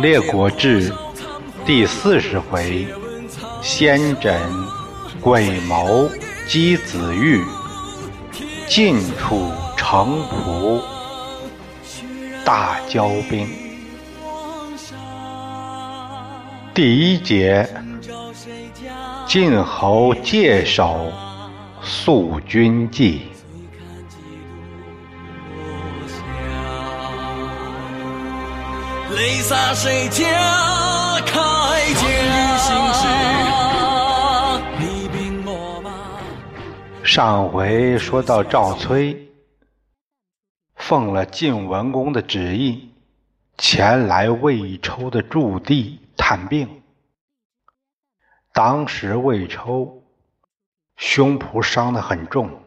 列国志第四十回：先诊鬼谋姬子玉，晋楚城濮大交兵。第一节：晋侯介首诉君计。泪洒谁家铠甲？上回说到赵崔奉了晋文公的旨意，前来魏抽的驻地探病。当时魏抽胸脯伤得很重，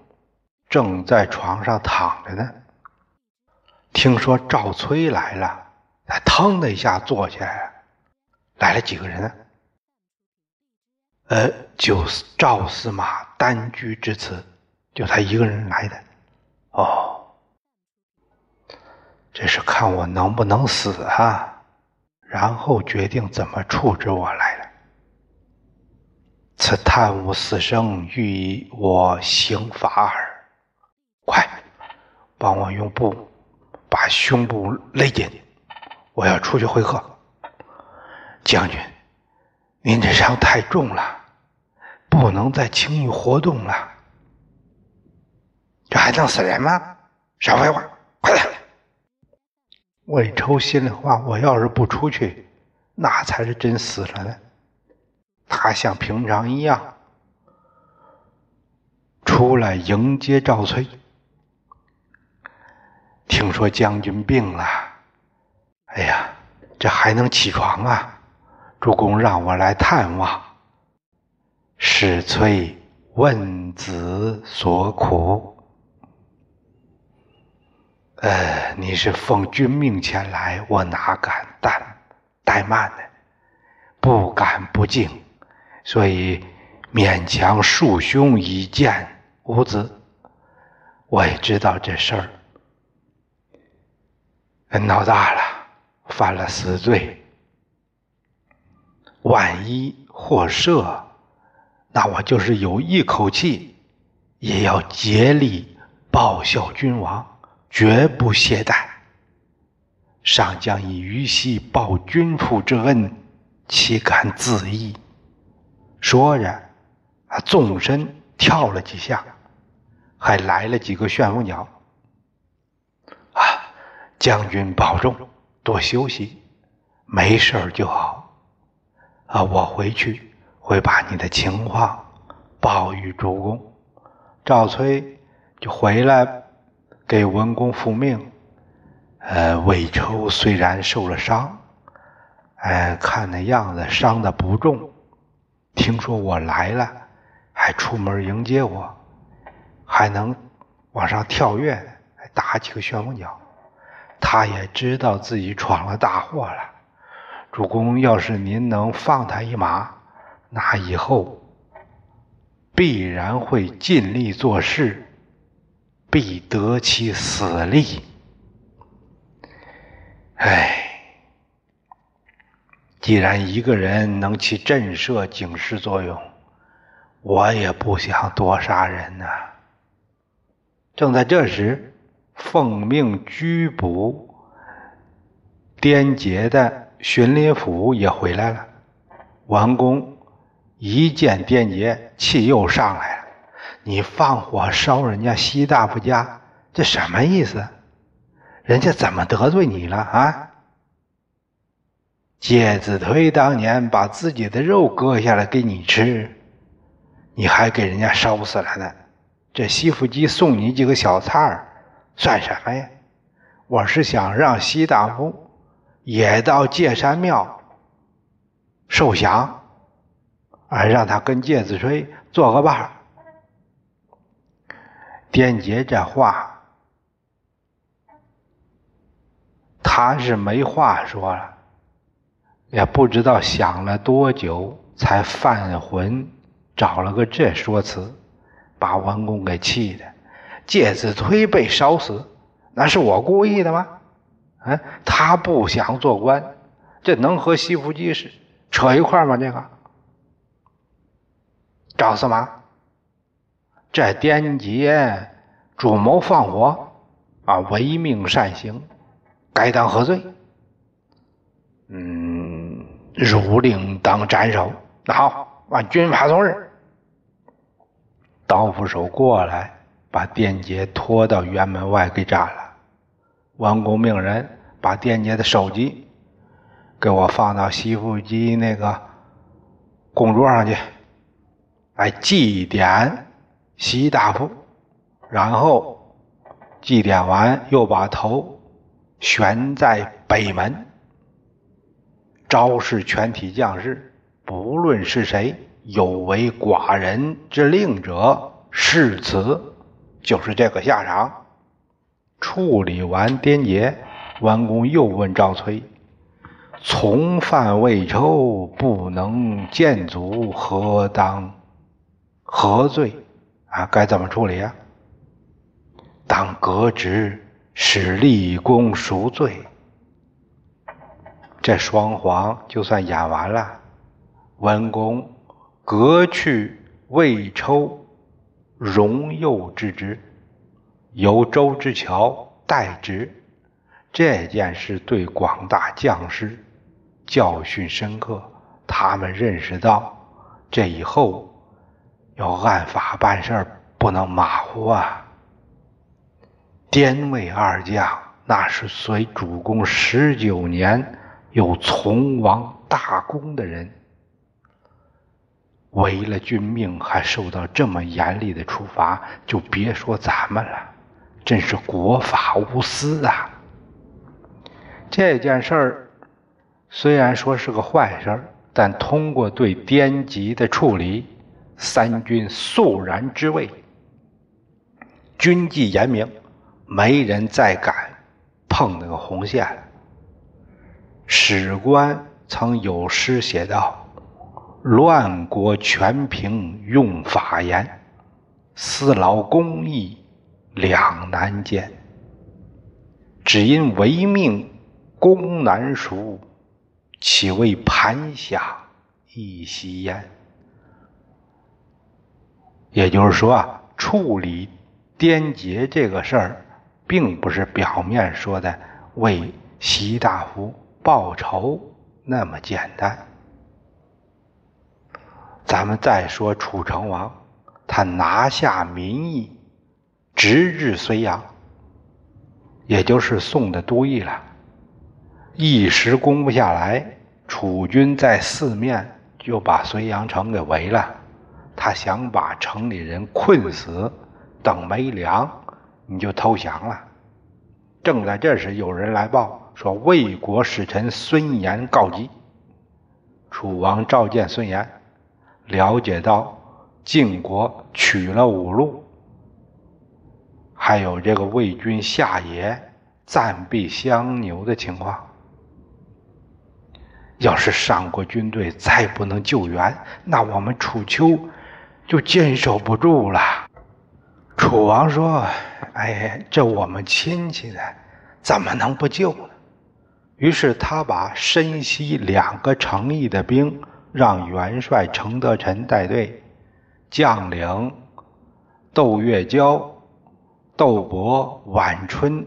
正在床上躺着呢。听说赵崔来了。他腾的一下坐起来，来了几个人？呃，就是赵司马单居至此，就他一个人来的。哦，这是看我能不能死啊，然后决定怎么处置我来了。此贪污死生，欲我刑罚耳。快，帮我用布把胸部勒紧。我要出去会客，将军，您这伤太重了，不能再轻易活动了。这还能死人吗？少废话，快点！魏抽心里话：我要是不出去，那才是真死了呢。他像平常一样出来迎接赵崔，听说将军病了。哎呀，这还能起床啊！主公让我来探望。史崔问子所苦。呃，你是奉君命前来，我哪敢怠怠慢呢？不敢不敬，所以勉强束胸以见吾子。我也知道这事儿闹大了。犯了死罪，万一获赦，那我就是有一口气，也要竭力报效君王，绝不懈怠。上将以鱼溪报君父之恩，岂敢自缢？说着，啊，纵身跳了几下，还来了几个旋风脚。啊，将军保重。多休息，没事儿就好。啊，我回去会把你的情况报与主公。赵崔就回来给文公复命。呃，魏抽虽然受了伤，哎，看那样子伤的不重。听说我来了，还出门迎接我，还能往上跳跃，还打几个旋风脚。他也知道自己闯了大祸了，主公，要是您能放他一马，那以后必然会尽力做事，必得其死力。唉，既然一个人能起震慑警示作用，我也不想多杀人呐。正在这时。奉命拘捕颠杰的荀林甫也回来了。王公一见颠杰，气又上来了：“你放火烧人家西大夫家，这什么意思？人家怎么得罪你了啊？”介子推当年把自己的肉割下来给你吃，你还给人家烧死了呢。这西府鸡送你几个小菜儿。算什么呀？我是想让西大夫也到界山庙受降，而让他跟介子推做个伴。颠杰这话，他是没话说了，也不知道想了多久，才犯浑找了个这说辞，把文公给气的。介子推被烧死，那是我故意的吗？啊，他不想做官，这能和西服吉是扯一块吗？这个，赵司马，这典籍主谋放火啊，违命擅行，该当何罪？嗯，如令当斩首。那好，按军法从事。刀斧手过来，把电杰拖到辕门外给斩了。王公命人把电杰的首级给我放到西府机那个供桌上去，来祭奠西大夫。然后祭奠完，又把头悬在北门。昭示全体将士，不论是谁有违寡人之令者，是此，就是这个下场。处理完颠杰，关公又问赵崔：“从犯未抽，不能见足，何当何罪？啊，该怎么处理啊？”“当革职，使立功赎罪。”这双簧就算演完了，文公革去魏抽荣佑之职，由周之乔代职。这件事对广大将士教训深刻，他们认识到这以后要按法办事不能马虎啊。滇魏二将那是随主公十九年。有从王大功的人，违了君命还受到这么严厉的处罚，就别说咱们了，真是国法无私啊！这件事儿虽然说是个坏事儿，但通过对滇籍的处理，三军肃然之位，军纪严明，没人再敢碰那个红线了。史官曾有诗写道：“乱国全凭用法严，私劳公义两难兼。只因违命功难赎，岂为盘下一席烟？”也就是说啊，处理颠结这个事儿，并不是表面说的为习大夫。报仇那么简单。咱们再说楚成王，他拿下民意，直至睢阳，也就是宋的都邑了，一时攻不下来，楚军在四面就把睢阳城给围了。他想把城里人困死，等没粮，你就投降了。正在这时，有人来报。说魏国使臣孙延告急，楚王召见孙延，了解到晋国取了五路，还有这个魏军下野暂避相牛的情况。要是上国军队再不能救援，那我们楚丘就坚守不住了。楚王说：“哎，这我们亲戚的，怎么能不救呢？”于是他把申西两个城邑的兵让元帅程德臣带队，将领窦月娇、窦伯、晚春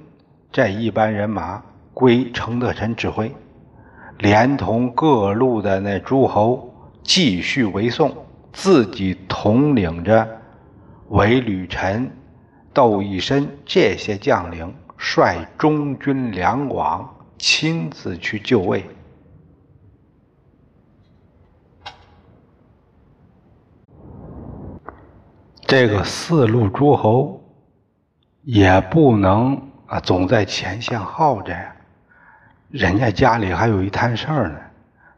这一班人马归程德臣指挥，连同各路的那诸侯继续围宋，自己统领着韦履臣、窦义深这些将领，率中军两广。亲自去就位，这个四路诸侯也不能啊，总在前线耗着呀。人家家里还有一摊事儿呢，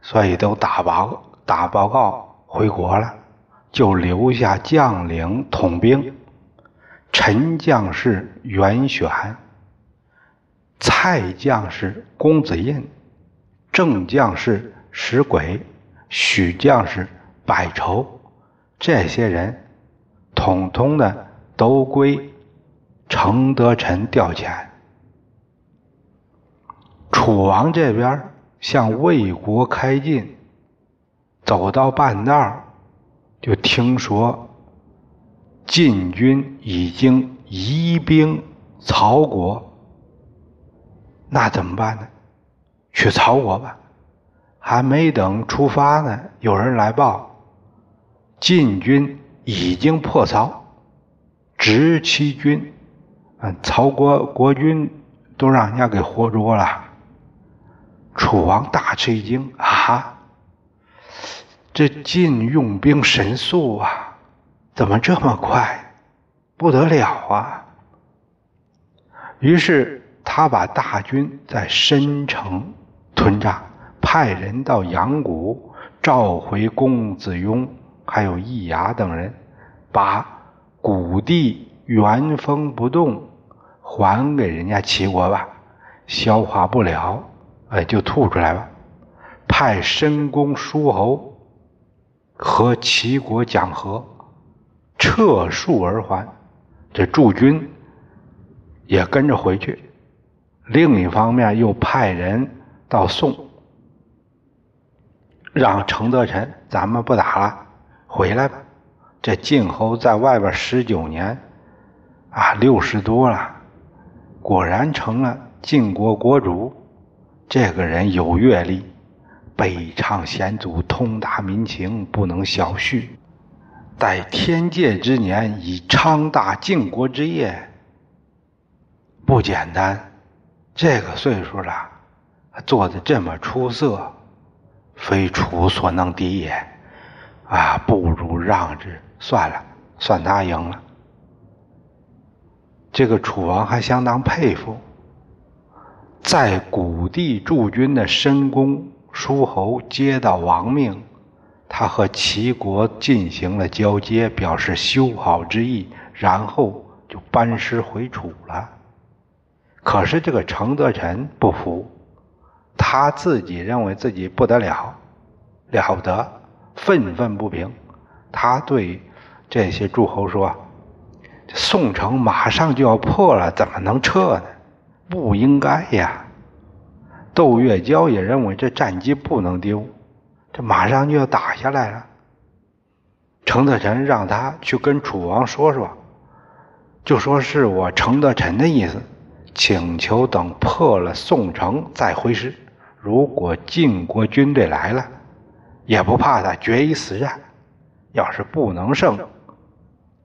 所以都打报打报告回国了，就留下将领统兵，陈将士袁选。蔡将士公子印，郑将士石轨，许将士百愁，这些人统统的都归程德臣调遣。楚王这边向魏国开进，走到半道就听说晋军已经移兵曹国，那怎么办呢？去曹国吧。还没等出发呢，有人来报，晋军已经破曹，执其军，嗯，曹国国军都让人家给活捉了。楚王大吃一惊啊！这晋用兵神速啊，怎么这么快？不得了啊！于是他把大军在申城屯扎。派人到阳谷召回公子雍，还有易牙等人，把谷地原封不动还给人家齐国吧。消化不了，哎，就吐出来吧。派申公叔侯和齐国讲和，撤戍而还。这驻军也跟着回去。另一方面，又派人到宋。让程德臣，咱们不打了，回来吧。这晋侯在外边十九年，啊，六十多了，果然成了晋国国主。这个人有阅历，北唱先祖，通达民情，不能小觑。待天界之年，以昌大晋国之业，不简单。这个岁数了，做的这么出色。非楚所能敌也，啊，不如让之算了，算他赢了。这个楚王还相当佩服，在谷地驻军的申公叔侯接到王命，他和齐国进行了交接，表示修好之意，然后就班师回楚了。可是这个程德臣不服。他自己认为自己不得了，了不得，愤愤不平。他对这些诸侯说：“宋城马上就要破了，怎么能撤呢？不应该呀！”窦月娇也认为这战机不能丢，这马上就要打下来了。程德臣让他去跟楚王说说，就说是我程德臣的意思，请求等破了宋城再回师。如果晋国军队来了，也不怕他决一死战。要是不能胜，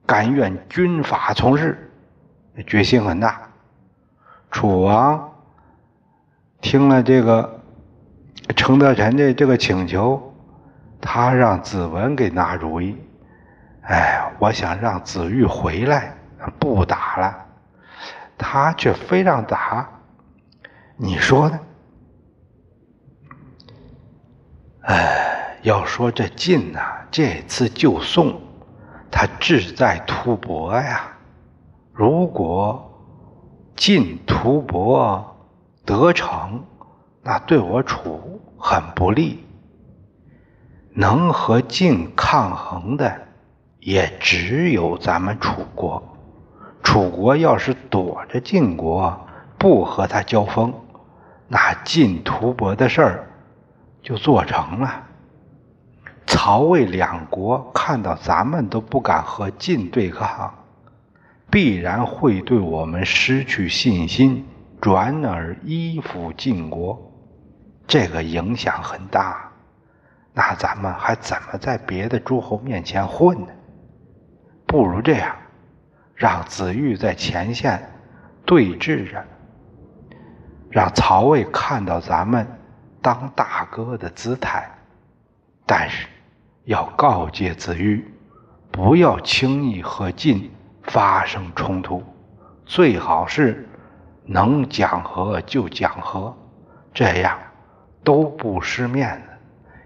甘愿军法从事，决心很大。楚王听了这个程德臣的这个请求，他让子文给拿主意。哎，我想让子玉回来，不打了，他却非让打，你说呢？哎，要说这晋呐，这次救宋，他志在吐蕃呀。如果晋吐蕃得逞，那对我楚很不利。能和晋抗衡的，也只有咱们楚国。楚国要是躲着晋国，不和他交锋，那晋吐蕃的事儿。就做成了。曹魏两国看到咱们都不敢和晋对抗，必然会对我们失去信心，转而依附晋国，这个影响很大。那咱们还怎么在别的诸侯面前混呢？不如这样，让子玉在前线对峙着，让曹魏看到咱们。当大哥的姿态，但是要告诫子玉，不要轻易和晋发生冲突，最好是能讲和就讲和，这样都不失面子，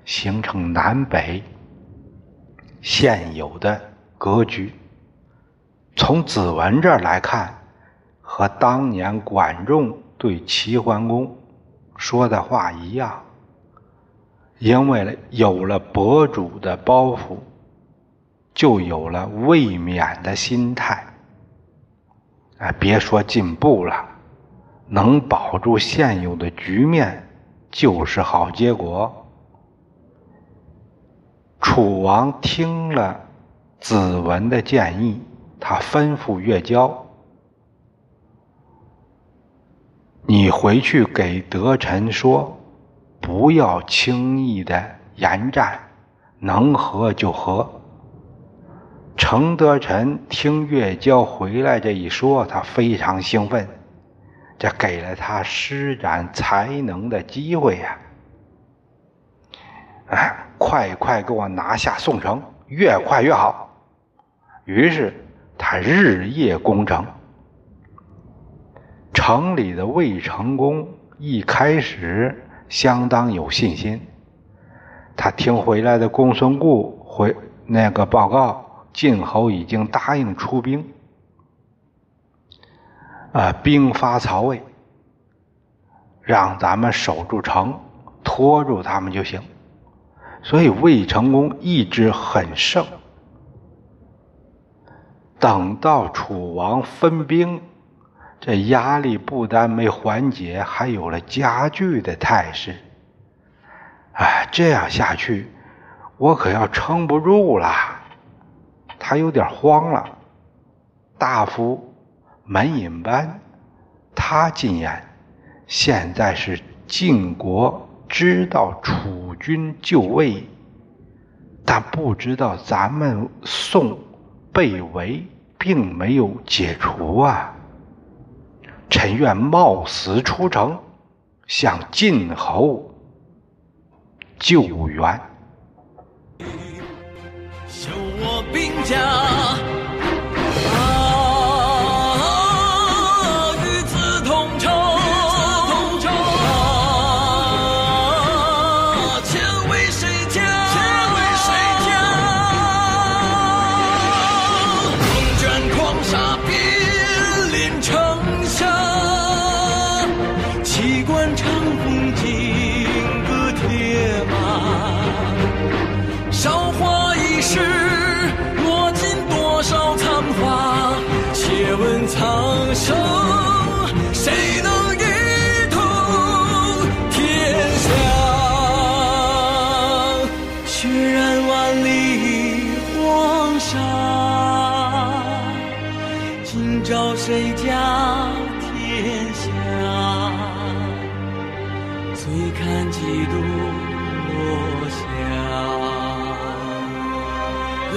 形成南北现有的格局。从子文这儿来看，和当年管仲对齐桓公。说的话一样，因为有了博主的包袱，就有了卫冕的心态。哎，别说进步了，能保住现有的局面，就是好结果。楚王听了子文的建议，他吩咐岳交：“你回去给德臣说，不要轻易的言战，能和就和。”程德臣听岳娇回来这一说，他非常兴奋，这给了他施展才能的机会呀！哎，快快给我拿下宋城，越快越好。于是他日夜攻城。城里的魏成功一开始相当有信心，他听回来的公孙固回那个报告。晋侯已经答应出兵，啊，兵发曹魏，让咱们守住城，拖住他们就行。所以魏成功意志很盛。等到楚王分兵，这压力不但没缓解，还有了加剧的态势。哎，这样下去，我可要撑不住了。他有点慌了。大夫门尹班，他进言：现在是晋国知道楚军就位，但不知道咱们宋被围，并没有解除啊。臣愿冒死出城，向晋侯救援。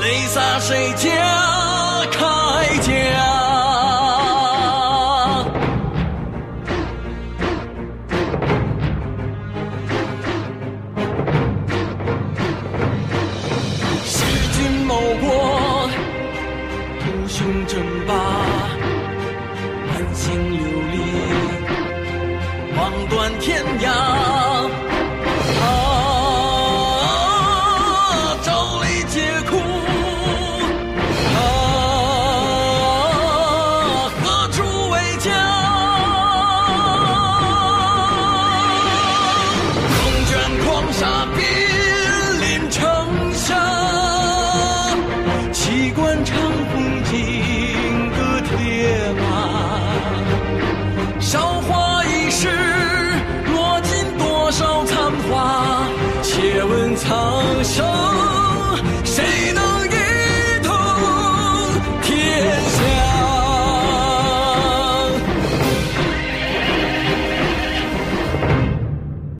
泪洒谁家？